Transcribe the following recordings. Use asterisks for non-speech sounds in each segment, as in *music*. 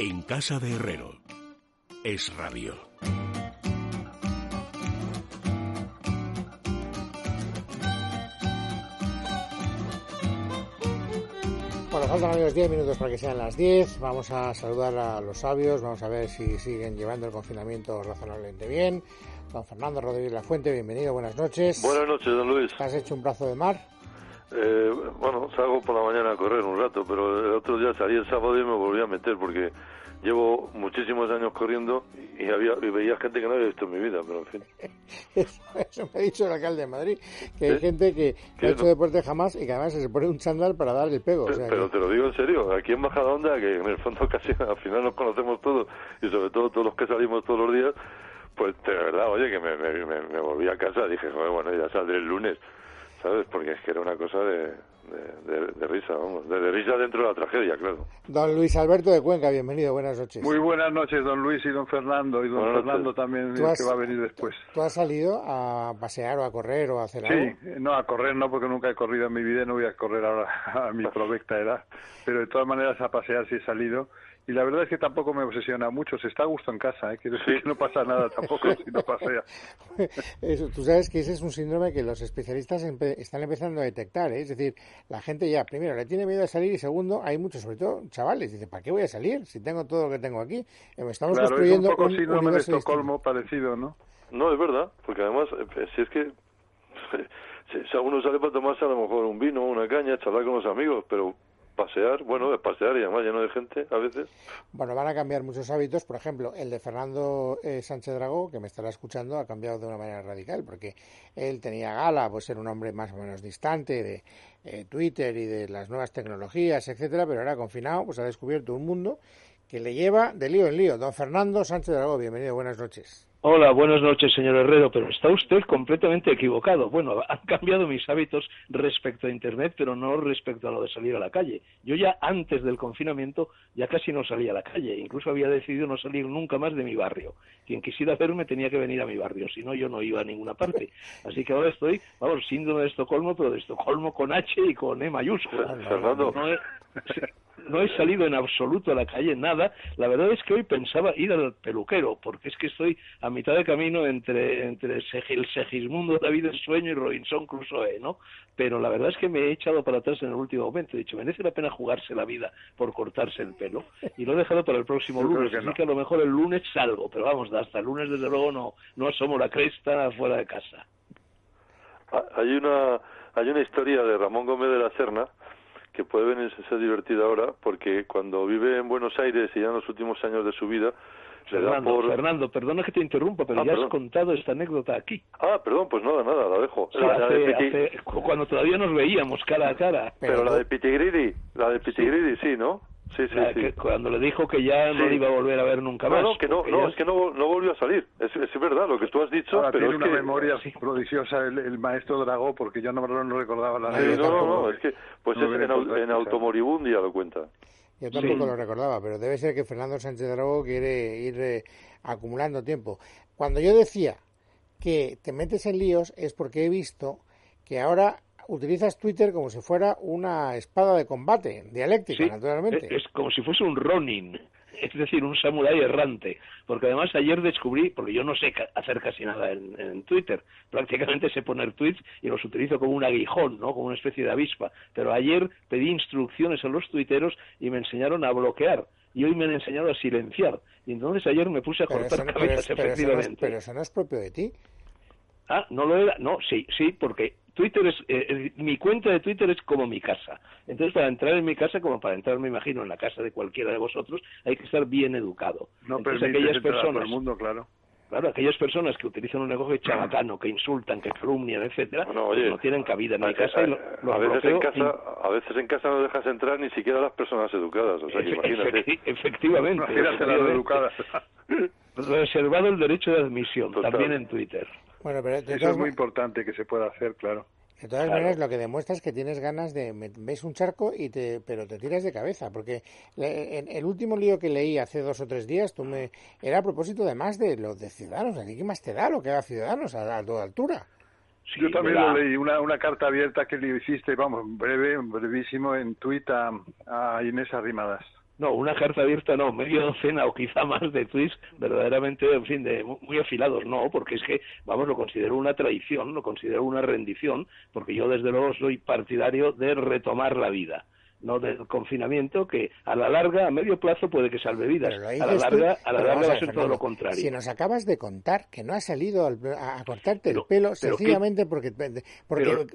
En casa de Herrero. Es radio. Bueno, faltan amigos 10 minutos para que sean las 10. Vamos a saludar a los sabios, vamos a ver si siguen llevando el confinamiento razonablemente bien. Don Fernando Rodríguez La Fuente, bienvenido, buenas noches. Buenas noches, don Luis. ¿Has hecho un brazo de mar? Eh, bueno, salgo por la mañana a correr un rato, pero el otro día salí el sábado y me volví a meter porque llevo muchísimos años corriendo y, había, y veía gente que no había visto en mi vida, pero en fin. Eso, me ha dicho el alcalde de Madrid, que hay ¿Eh? gente que no ¿Qué ha hecho deporte jamás y que además se pone un chándal para dar el pego. o sea Pero que- te lo digo en serio, aquí en Majadahonda, que en el fondo *laughs* casi al final nos conocemos todos y sobre todo todos los que salimos todos los días, pues de verdad, oye, que me, me, me- me volví a casa, dije, bueno, ya saldré el lunes, ¿sabes? Porque es que era una cosa de, de, de- de risa, vamos, de, de risa dentro de la tragedia, claro. Don Luis Alberto de Cuenca, bienvenido, buenas noches. Muy buenas noches, don Luis y don Fernando, y don Buenas Fernando noches. también, has- que va a venir después. ¿Tú has salido a pasear o a correr o a hacer Sí, algo? eh, no, a correr no, porque nunca he corrido en mi vida y no voy a correr ahora *laughs* a mi *laughs* provecta edad, pero de todas maneras a pasear sí he salido. Y la verdad es que tampoco me obsesiona mucho, se está a gusto en casa, ¿eh? quiero decir que no pasa nada tampoco si no pasea. *laughs* Eso, tú sabes que ese es un síndrome que los especialistas empe- están empezando a detectar, ¿eh? es decir, la gente ya, primero, le tiene miedo a salir y segundo, hay muchos, sobre todo chavales, dice, ¿para qué voy a salir si tengo todo lo que tengo aquí? Eh, Estamos Claro, es un construyendo poco un síndrome de. Estocolmo parecido, ¿no? No, es verdad, porque además, eh, si es que *laughs* si, si uno sale para tomarse a lo mejor un vino, una caña, charlar con los amigos, pero pasear, bueno, es pasear y además lleno de gente a veces. Bueno, van a cambiar muchos hábitos. Por ejemplo, el de Fernando eh, Sánchez Dragó, que me estará escuchando, ha cambiado de una manera radical, porque él tenía gala, pues ser un hombre más o menos distante de eh, Twitter y de las nuevas tecnologías, etcétera, pero ahora confinado, pues ha descubierto un mundo que le lleva de lío en lío. Don Fernando Sánchez Dragó, bienvenido, buenas noches. Hola, buenas noches, señor Herrero, pero está usted completamente equivocado. Bueno, *laughs* han cambiado mis hábitos respecto a Internet, pero no respecto a lo de salir a la calle. Yo ya antes del confinamiento ya casi no salía a la calle, incluso había decidido no salir nunca más de mi barrio. Quien quisiera verme tenía que venir a mi barrio, si no yo no iba a ninguna parte. Así que ahora estoy, vamos, síndrome de Estocolmo, pero de Estocolmo con H y con E mayúscula. Fernando. No no he salido en absoluto a la calle, nada. La verdad es que hoy pensaba ir al peluquero, porque es que estoy a mitad de camino entre, entre el Segismundo David el Sueño y Robinson Crusoe, ¿no? Pero la verdad es que me he echado para atrás en el último momento. He dicho, merece la pena jugarse la vida por cortarse el pelo. Y lo he dejado para el próximo *laughs* Yo lunes. que Así no. que a lo mejor el lunes salgo, pero vamos, hasta el lunes desde luego no, no asomo la cresta fuera de casa. Ah, Hay una, hay una historia de Ramón Gómez de la Serna que puede venirse a ser divertida ahora porque cuando vive en Buenos Aires y ya en los últimos años de su vida Fernando, por... Fernando, perdona que te interrumpa, pero Ah, ya perdón. has contado esta anécdota aquí. Ah, perdón, pues nada, nada, la dejo. Sí, La- la de hace- Piti- hace- cu- cuando todavía nos veíamos cara a cara. Pero la de Pitigridi, la de Pitigridi, sí, ¿no? Sí, sí, La sí. que- cuando le dijo que ya no le iba a volver a ver nunca No, más. no, que no, no, ya- es que no, no volvió a salir. Es, es verdad lo que tú has dicho, Ahora pero tiene es una que... memoria prodigiosa el, el maestro Dragó, porque yo no, no recordaba la Sí, yo no, no, no, es que pues No es en, en. Automoribundia lo cuenta. Yo tampoco Sí. lo recordaba, pero debe ser que Fernando Sánchez Dragó quiere ir eh, acumulando tiempo. Cuando yo decía que te metes en líos es porque he visto que ahora utilizas Twitter como si fuera una espada de combate, dialéctica, Sí, naturalmente. Es, como si fuese un Ronin, *laughs* es decir, un samurái errante. Porque además ayer descubrí, porque yo no sé hacer casi nada en, en Twitter, prácticamente sé poner tweets y los utilizo como un aguijón, ¿no? como una especie de avispa. Pero ayer pedí instrucciones a los tuiteros y me enseñaron a bloquear. Y hoy me han enseñado a silenciar. Y entonces ayer me puse a Pero cortar no, pero cabezas, eso- pero eso no es, efectivamente. pero eso no es propio de ti. Ah, no lo era. No, sí, sí, porque Twitter es. eh, eh, mi cuenta de Twitter es como mi casa. Entonces, para entrar en mi casa, como para entrar, me imagino, en la casa de cualquiera de vosotros, hay que estar bien educado. No Entonces, permite aquellas personas. el mundo, claro. Claro, aquellas personas que utilizan un lenguaje chabacano, que insultan, que calumnian, etcétera, Bueno, pues no tienen cabida en a, mi casa y lo, a- los a veces en casa, a veces en casa no dejas entrar ni siquiera a las personas educadas, o sea, que Efe- imagínate. efecti- efectivamente. Imagínate las educadas. Reservado el derecho de admisión, Total. también en Twitter. Bueno, pero Eso es muy importante que se pueda hacer, claro. de todas Claro. maneras lo que demuestra es que tienes ganas de me- ves un charco y te pero te tiras de cabeza porque le- en el último lío que leí hace dos o tres días tú me era a propósito de más de los de Ciudadanos, ¿a ti qué más te da lo que haga Ciudadanos a, a toda altura? Sí, Yo también lo leí, una, una carta abierta que le hiciste, vamos, breve, brevísimo, en tuit a, a Inés Arrimadas. No, una carta abierta no, medio docena o quizá más de tweets verdaderamente, en fin, de muy afilados, no, porque es que, vamos, lo considero una traición, lo considero una rendición, porque yo desde luego soy partidario de retomar la vida no del confinamiento que a la larga, a medio plazo puede que salve vidas. A la larga, a la larga va a ser todo lo contrario. Si nos acabas de contar que no has salido a, cortarte el pelo sencillamente porque, porque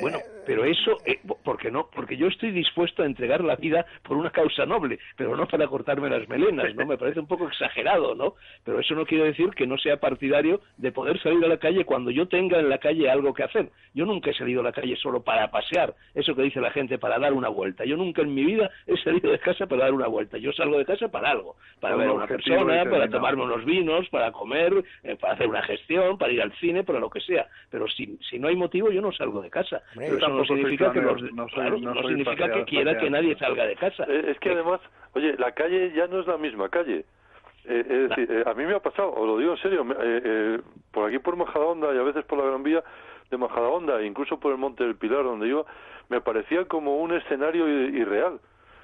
bueno, pero eso, eh, ¿por qué no? Porque yo estoy dispuesto a entregar la vida por una causa noble, pero no para cortarme las melenas, ¿no? Me parece un poco exagerado, ¿no? Pero eso no quiere decir que no sea partidario de poder salir a la calle cuando yo tenga en la calle algo que hacer. Yo nunca he salido a la calle solo para pasear, eso que dice la gente, para dar una vuelta. Yo nunca en mi vida he salido de casa para dar una vuelta. Yo salgo de casa para algo, para ver a una persona, para tomarme unos vinos, para comer, eh, para hacer una gestión, para ir al cine, para lo que sea. Pero si, si no hay motivo, yo no salgo de casa. Pero eso no significa que, no, significa que quiera que nadie salga de casa. Eh, es que además, oye, la calle ya no es la misma calle. Eh, es decir, eh, a mí me ha pasado, os lo digo en serio, por aquí por Majadahonda y a veces por la Gran Vía de Majadahonda, incluso por el Monte del Pilar donde iba, me parecía como un escenario irreal.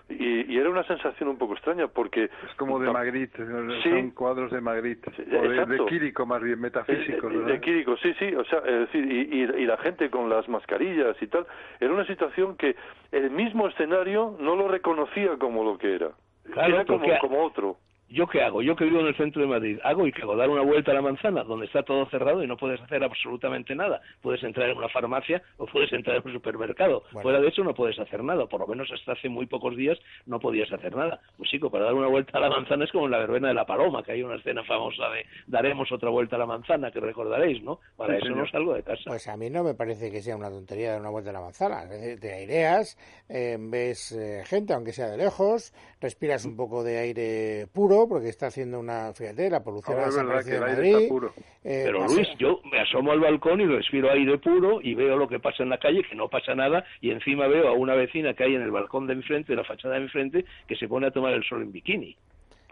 Y, era una sensación un poco extraña porque... Es como de Magritte, son cuadros de Magritte, o de, de, Quirico más bien, metafísicos. De, de Quirico, sí, sí, o sea, es decir, y, y, la gente con las mascarillas y tal, era una situación que el mismo escenario no lo reconocía como lo que era, era como, como otro. ¿Yo qué hago? Yo que vivo en el centro de Madrid, hago y que hago dar una vuelta a la manzana, donde está todo cerrado y no puedes hacer absolutamente nada. Puedes entrar en una farmacia o puedes entrar en un supermercado. Fuera de eso no puedes hacer nada. Por lo menos hasta hace muy pocos días no podías hacer nada. Pues chico, para dar una vuelta a la manzana es como en la verbena de la paloma, que hay una escena famosa de daremos otra vuelta a la manzana, que recordaréis, ¿no? Para eso no salgo de casa. Pues a mí no me parece que sea una tontería dar una vuelta a la manzana. Te aireas, eh, ves eh, gente, aunque sea de lejos, respiras un poco de aire puro, porque está haciendo una, fíjate, la polución ha desaparecido Madrid. Eh, Pero Luis, yo me asomo al balcón y respiro aire puro y veo lo que pasa en la calle, que no pasa nada, y encima veo a una vecina que hay en el balcón de enfrente, de la fachada de enfrente, que se pone a tomar el sol en bikini.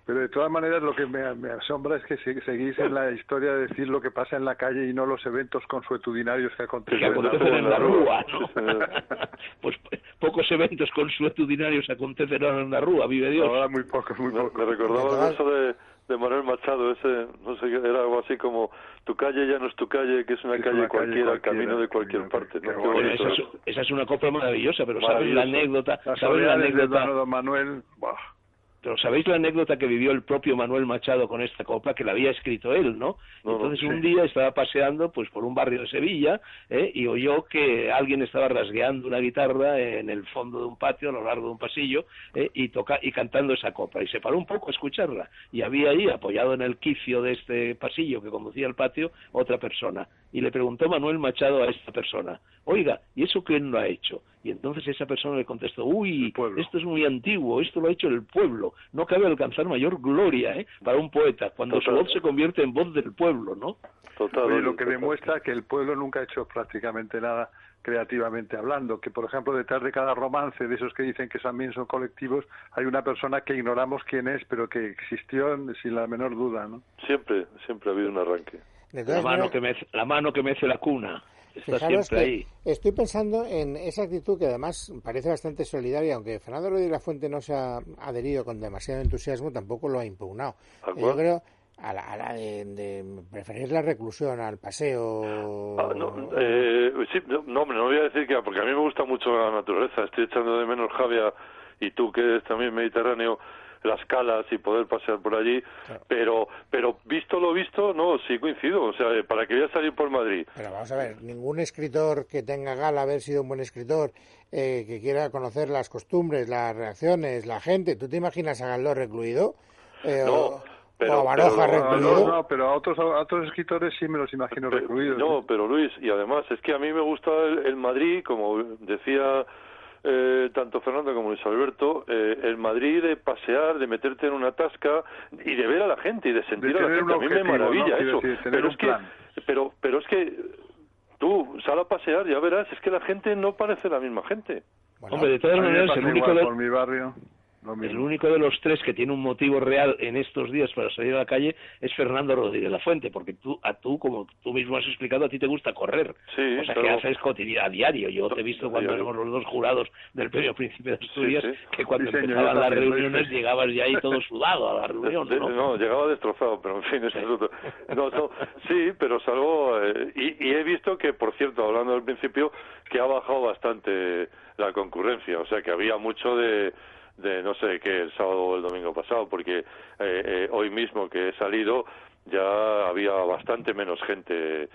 Pero de todas maneras lo que me, asombra es que seguís en la historia de decir lo que pasa en la calle y no los eventos consuetudinarios que acontecen, en la rúa. ¿no? *laughs* pues pocos eventos consuetudinarios acontecen en la rúa, vive Dios. Ahora muy pocos, muy pocos. Me, recordaba eso de, de Manuel Machado, ese, no sé, era algo así como tu calle ya no es tu calle, que es una, calle, cualquiera, camino de cualquier parte. esa, es, una copla maravillosa, pero ¿sabes la anécdota? ¿Sabes la anécdota? De Manuel, pero ¿sabéis la anécdota que vivió el propio Manuel Machado con esta copla? Que la había escrito él, ¿no? Entonces un día estaba paseando pues por un barrio de Sevilla ¿eh? y oyó que alguien estaba rasgueando una guitarra en el fondo de un patio, a lo largo de un pasillo, ¿eh? y, toca y cantando esa copla. Y se paró un poco a escucharla. Y había ahí, apoyado en el quicio de este pasillo que conducía al patio, otra persona. Y le preguntó Manuel Machado a esta persona, oiga, ¿y eso quién lo ha hecho? Y entonces esa persona le contestó, uy, esto es muy antiguo, esto lo ha hecho el pueblo. No cabe alcanzar mayor gloria ¿eh? para un poeta cuando su voz se convierte en voz del pueblo, ¿no? Total. lo que demuestra que el pueblo nunca ha hecho prácticamente nada creativamente hablando, que por ejemplo detrás de cada romance de esos que dicen que también son colectivos hay una persona que ignoramos quién es, pero que existió sin la menor duda, ¿no? Siempre, siempre ha habido un arranque. La mano, que me, la mano que mece la cuna. Estoy pensando en esa actitud que además parece bastante solidaria, aunque Fernando Rodríguez La Fuente no se ha adherido con demasiado entusiasmo, tampoco lo ha impugnado. Yo creo a la, de, preferir la reclusión al paseo. Ah, no, eh, sí, no, no, no voy a decir que, porque a mí me gusta mucho la naturaleza. Estoy echando de menos Javier y tú que eres también mediterráneo las calas y poder pasear por allí, pero pero visto lo visto, no, sí coincido, o sea, para que voy a salir por Madrid. Pero vamos a ver, ningún escritor que tenga gala haber sido un buen escritor, eh, que quiera conocer las costumbres, las reacciones, la gente, ¿tú te imaginas a Galdós recluido? Eh, no. pero, a Baroja recluido. No, pero a otros, a otros escritores sí me los imagino recluidos. No, pero Luis, y además es que a mí me gusta el Madrid, como decía eh, tanto Fernando como Luis Alberto, eh, el Madrid de pasear, de meterte en una tasca y de ver a la gente y de sentir a la gente. A mí me maravilla eso. pero, es que, pero, pero es que tú sal a pasear, ya verás, es que la gente no parece la misma gente. Hombre, de todas maneras, el único... Por mi barrio el único de los tres que tiene un motivo real en estos días para salir a la calle es Fernando Rodríguez La Fuente, porque tú, a tú, como tú mismo has explicado, a ti te gusta correr. Sí, o sea, que haces cotidiano a diario. Yo te he visto cuando éramos los dos jurados del premio Príncipe de Asturias, que cuando empezaban las reuniones llegabas ya ahí todo sudado a la reunión, ¿no? no, llegaba destrozado, pero en fin, es otro. *laughs* No, no, sí, pero salgo... Eh, y, y he visto que, por cierto, hablando del principio, que ha bajado bastante la concurrencia, o sea, que había mucho de de no sé qué el sábado o el domingo pasado, porque eh, eh, hoy mismo que he salido ya había bastante menos gente eh,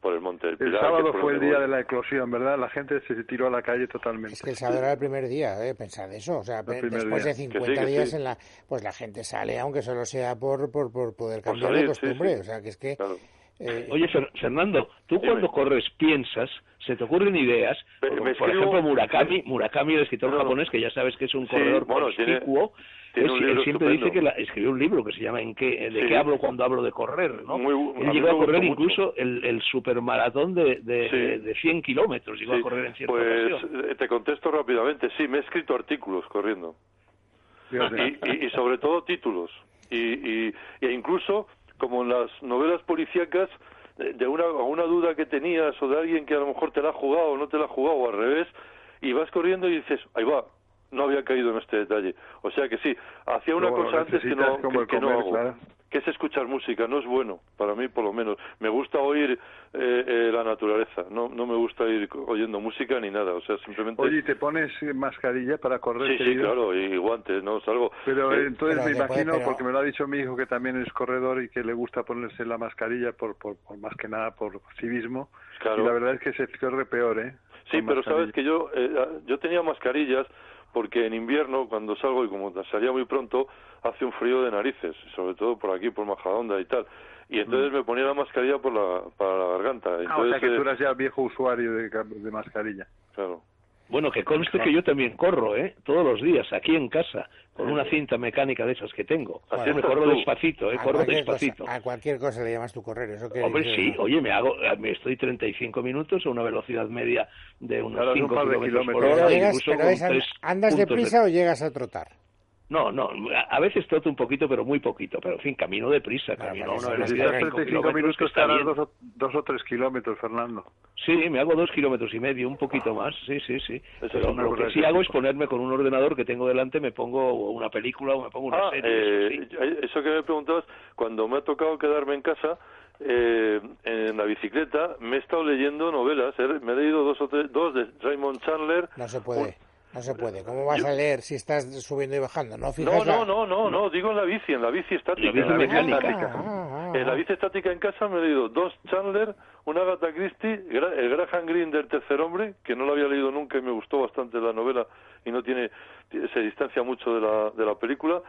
por el Monte del Pilar. El sábado fue el día de la eclosión, ¿verdad? La gente se tiró a la calle totalmente. Es que el sábado era el primer día, ¿eh? Pensad eso. O sea, después de 50 días en la, pues la gente sale, aunque solo sea por, por, por poder cambiar de costumbre. O sea, que es que... Eh, Oye, *laughs* Fernando, tú cuando corres piensas, se te ocurren ideas, por, ejemplo Murakami, Murakami, el escritor japonés, que ya sabes que es un corredor conspicuo, él siempre dice que escribió un libro que se llama ¿En qué, ¿De qué hablo cuando hablo de correr? ¿no? él llegó a correr incluso el, el supermaratón de, de, de 100 kilómetros, llegó a correr en cierta Pues eh, te contesto rápidamente, sí, me he escrito artículos corriendo. Y, y, sobre todo títulos. Y, y, e incluso como en las novelas policíacas, de una, una duda que tenías o de alguien que a lo mejor te la ha jugado o no te la ha jugado o al revés, y vas corriendo y dices, ahí va, no había caído en este detalle. O sea que sí, hacía una cosa antes que no, que, no hago que es escuchar música, no es bueno, para mí por lo menos. Me gusta oír eh, eh, la naturaleza, no, no me gusta ir oyendo música ni nada, o sea, simplemente... Oye, ¿te pones mascarilla para correr? Sí, sí, claro, y guantes, ¿no? Salgo... Pero eh, entonces me imagino, porque me lo ha dicho mi hijo que también es corredor y que le gusta ponerse la mascarilla por, por, más que nada por civismo, claro. y la verdad es que se corre peor, ¿eh? Sí, pero sabes que yo, yo tenía mascarillas porque en invierno, cuando salgo y como salía muy pronto, hace un frío de narices, sobre todo por aquí, por Majadonda y tal. Y entonces mm. me ponía la mascarilla por la, para la garganta. Entonces, ah, o sea que tú eras ya viejo usuario de, de mascarilla. Claro. Bueno, que conste que yo también corro, ¿eh? Todos los días, aquí en casa, con una cinta mecánica de esas que tengo. Así me corro despacito, ¿eh? Corro despacito. a cualquier cosa le llamas tu correr, ¿eso que Hombre, sí, oye, me hago, me estoy 35 minutos a una velocidad media de unos 5 kilómetros por hora. Pero ¿Andas deprisa o llegas a trotar? No, no, a veces troto un poquito, pero muy poquito. Pero, en fin, camino deprisa, camino a una velocidad de 35 minutos estarás dos o, dos o tres kilómetros, Fernando. Sí, me hago dos kilómetros y medio, un poquito más, sí, sí, sí. Pero lo que sí hago es ponerme con un ordenador que tengo delante, me pongo una película o me pongo una ah, serie. Eh, eh, eso, que me preguntabas, cuando me ha tocado quedarme en casa, eh, en la bicicleta, me he estado leyendo novelas. Me he leído dos o tres, dos de Raymond Chandler. No se puede. No se puede. ¿Cómo vas a leer si estás subiendo y bajando? No, no, no, no, no, no, digo en la bici, en la bici estática. La bici mecánica. Ah, ah, en la ah. bici estática en casa me he leído dos Chandler, una Agatha Christie, el Graham Greene del tercer hombre, que no lo había leído nunca y me gustó bastante la novela y no tiene, se distancia mucho de la, de la película.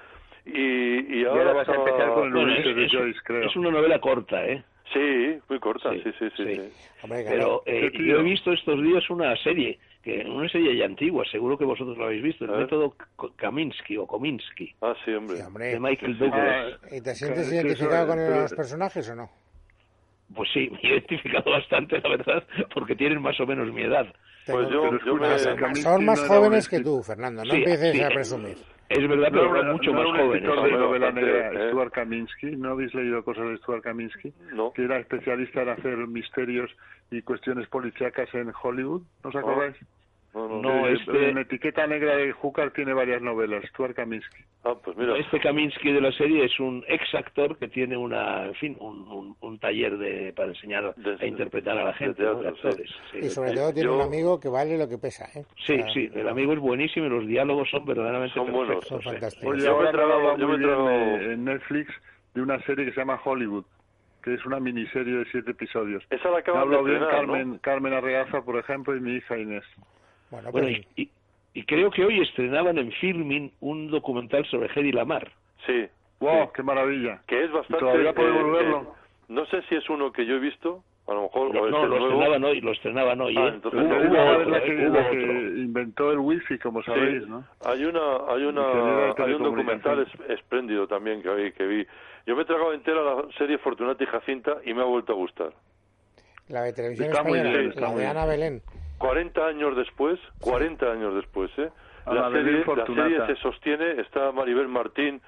Y, y ahora, vas a empezar con el bueno, de Joyce, creo. Es una novela corta, ¿eh? Sí, muy corta, sí, sí, sí. Pero eh, yo he visto estos días una serie que una serie ya antigua, seguro que vosotros lo habéis visto, el método Kaminsky o Kominsky. Ah, sí, hombre. De Michael Douglas. Ah, ¿Y te sientes identificado con los personajes o no? Pues sí, *laughs* me he identificado bastante, la verdad, porque tienen más o menos mi edad. Pues yo, yo me... Son más jóvenes que tú, Fernando, no empieces a presumir. Es verdad, pero no, mucho más jóvenes. de novela negra, ¿eh? Stuart Kaminsky, ¿no habéis leído cosas de Stuart Kaminsky? No. Que era especialista en hacer misterios y cuestiones policíacas en Hollywood, ¿no os acordáis? No, no, no este... En etiqueta negra de Júcar tiene varias novelas, Stuart Kaminsky. Ah, pues mira. Este Kaminsky de la serie es un ex actor que tiene una, en fin, un, un, taller de, para enseñar a interpretar a la gente, actores. Y sobre todo tiene un amigo que vale lo que pesa, ¿eh? Sí, sí, el amigo es buenísimo y los diálogos son verdaderamente son buenos, son fantásticos. Oye, ahora trabajaba muy bien en Netflix de una serie que se llama Hollywood que es una miniserie de siete episodios. Esa la acabo de bien Carmen, Carmen Arreaza, por ejemplo, y mi hija Inés. Bueno, pues y, y, creo que hoy estrenaban en Filmin un documental sobre Hedy Lamar. Sí. ¡Wow! ¡Qué maravilla! Que es bastante... ¿Todavía podemos eh, verlo? Eh, no sé si es uno que yo he visto, a lo mejor... No, no lo estrenaban hoy, lo estrenaban hoy. Ah, ¿eh? entonces, hubo, hubo, la que, la que inventó el wifi, como sabéis, ¿no? Hay una, hay una, hay un documental espléndido también que, que vi. Yo me he tragado entera la serie Fortunata y Jacinta y me ha vuelto a gustar. La de televisión española, la de Ana Belén. 40 años después, 40 años después, ¿eh? la, serie, la serie se sostiene, está Maribel Martín,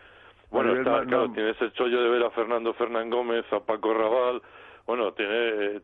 bueno, está, claro, tiene ese chollo de ver a Fernando Fernán Gómez, a Paco Raval, bueno, tiene,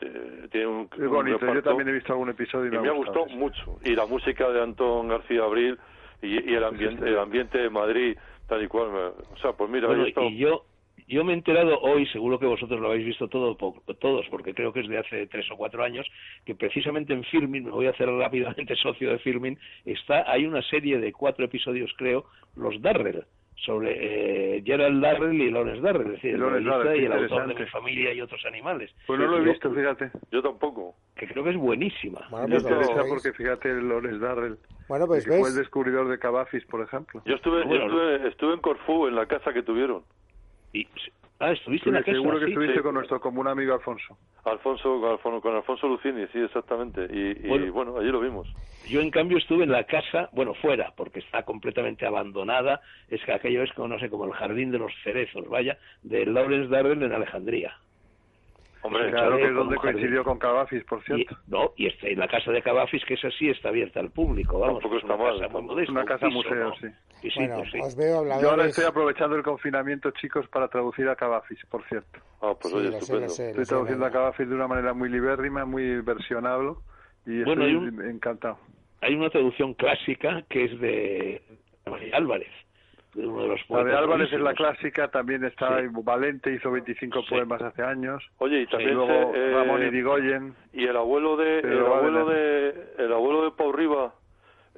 tiene un, es bonito, yo también he visto algún episodio y, me, ha gustado, mucho. Y la música de Antón García Abril y, el ambiente el ambiente de Madrid, tal y cual. o sea, pues mira, y yo yo me he enterado hoy, seguro que vosotros lo habéis visto todo, todos, porque creo que es de hace tres o cuatro años, que precisamente en Firmin, me voy a hacer *laughs* rápidamente socio de Firmin, está, hay una serie de cuatro episodios, creo, los Darrell, sobre eh, Gerald Darrell y Lawrence Darrell, es decir, el, y el autor de Mi familia y otros animales. Pues no lo he visto, fíjate. Yo tampoco. Que creo que es buenísima. Bueno, pues interesa porque fíjate Lawrence Darrell. Bueno, pues fue el descubridor de Cavafis, por ejemplo. Yo estuve, yo estuve, estuve en Corfú, en la casa que tuvieron. Y, ah, estuviste en la. Seguro que estuviste con nuestro común amigo Alfonso. Alfonso, con Alfonso Lucini, sí, exactamente. Y bueno, allí lo vimos. Yo, en cambio, estuve en la casa, bueno, fuera, porque está completamente abandonada. Es que aquello es, como, no sé, como el jardín de los cerezos, vaya, de Lawrence Darrell en Alejandría. Hombre, claro que es donde coincidió con Cavafis, por cierto. Y, no, y está, en la casa de Cavafis, que es así, está abierta al público, vamos. Tampoco está mal. Casa una casa museo, sí. Bueno, os veo Yo ahora estoy aprovechando el confinamiento, chicos, para traducir a Cavafis, por cierto. Ah, pues oye, estupendo. estoy traduciendo a Cavafis de una manera muy libérrima, muy versionable, y estoy encantado. Hay una traducción clásica que es de Álvarez la de Álvarez es la clásica, también está Valente, hizo 25 poemas hace años. Oye, y también luego eh, Ramón Irigoyen. Y el abuelo de el abuelo de el abuelo de Pau Riva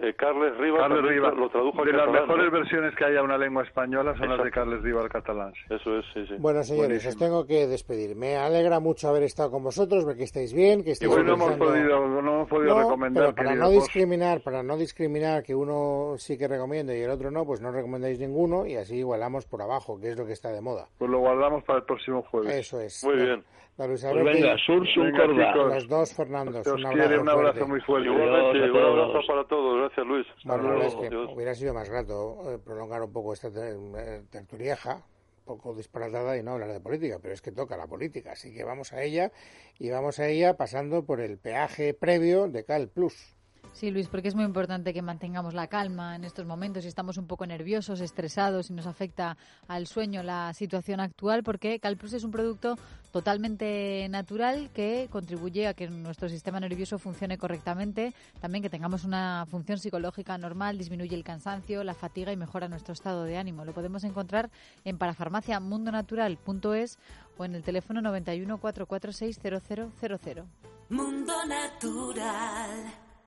eh, Carles Riva, lo tradujo De las mejores versiones que haya una lengua española son las de Carles Riva al catalán. Eso es, sí, sí. Bueno, señores, os tengo que despedir. Me alegra mucho haber estado con vosotros, ver que estáis bien, que estáis y no hemos podido, no hemos podido recomendar. para no discriminar, para no discriminar que uno sí que recomiende y el otro no, pues no recomendáis ninguno y así igualamos por abajo, que es lo que está de moda. Pues lo guardamos para el próximo jueves. Eso es. Muy bien. Pues venga, Sursun Corda. Los dos Fernandos. Un abrazo, un abrazo muy fuerte. Igualmente, un abrazo para todos. Gracias, Luis. Bueno, es que hubiera sido más grato eh, prolongar un poco esta eh, tertulieja, un poco disparatada y no hablar de política, pero es que toca la política. Así que vamos a ella y vamos a ella pasando por el peaje previo de Cal Plus. Sí, Luis, porque es muy importante que mantengamos la calma en estos momentos. Si estamos un poco nerviosos, estresados y nos afecta al sueño la situación actual, porque Calplus es un producto totalmente natural que contribuye a que nuestro sistema nervioso funcione correctamente, también que tengamos una función psicológica normal, disminuye el cansancio, la fatiga y mejora nuestro estado de ánimo. Lo podemos encontrar en parafarmaciamundonatural.es o en el teléfono 91 446 0000. Mundo Natural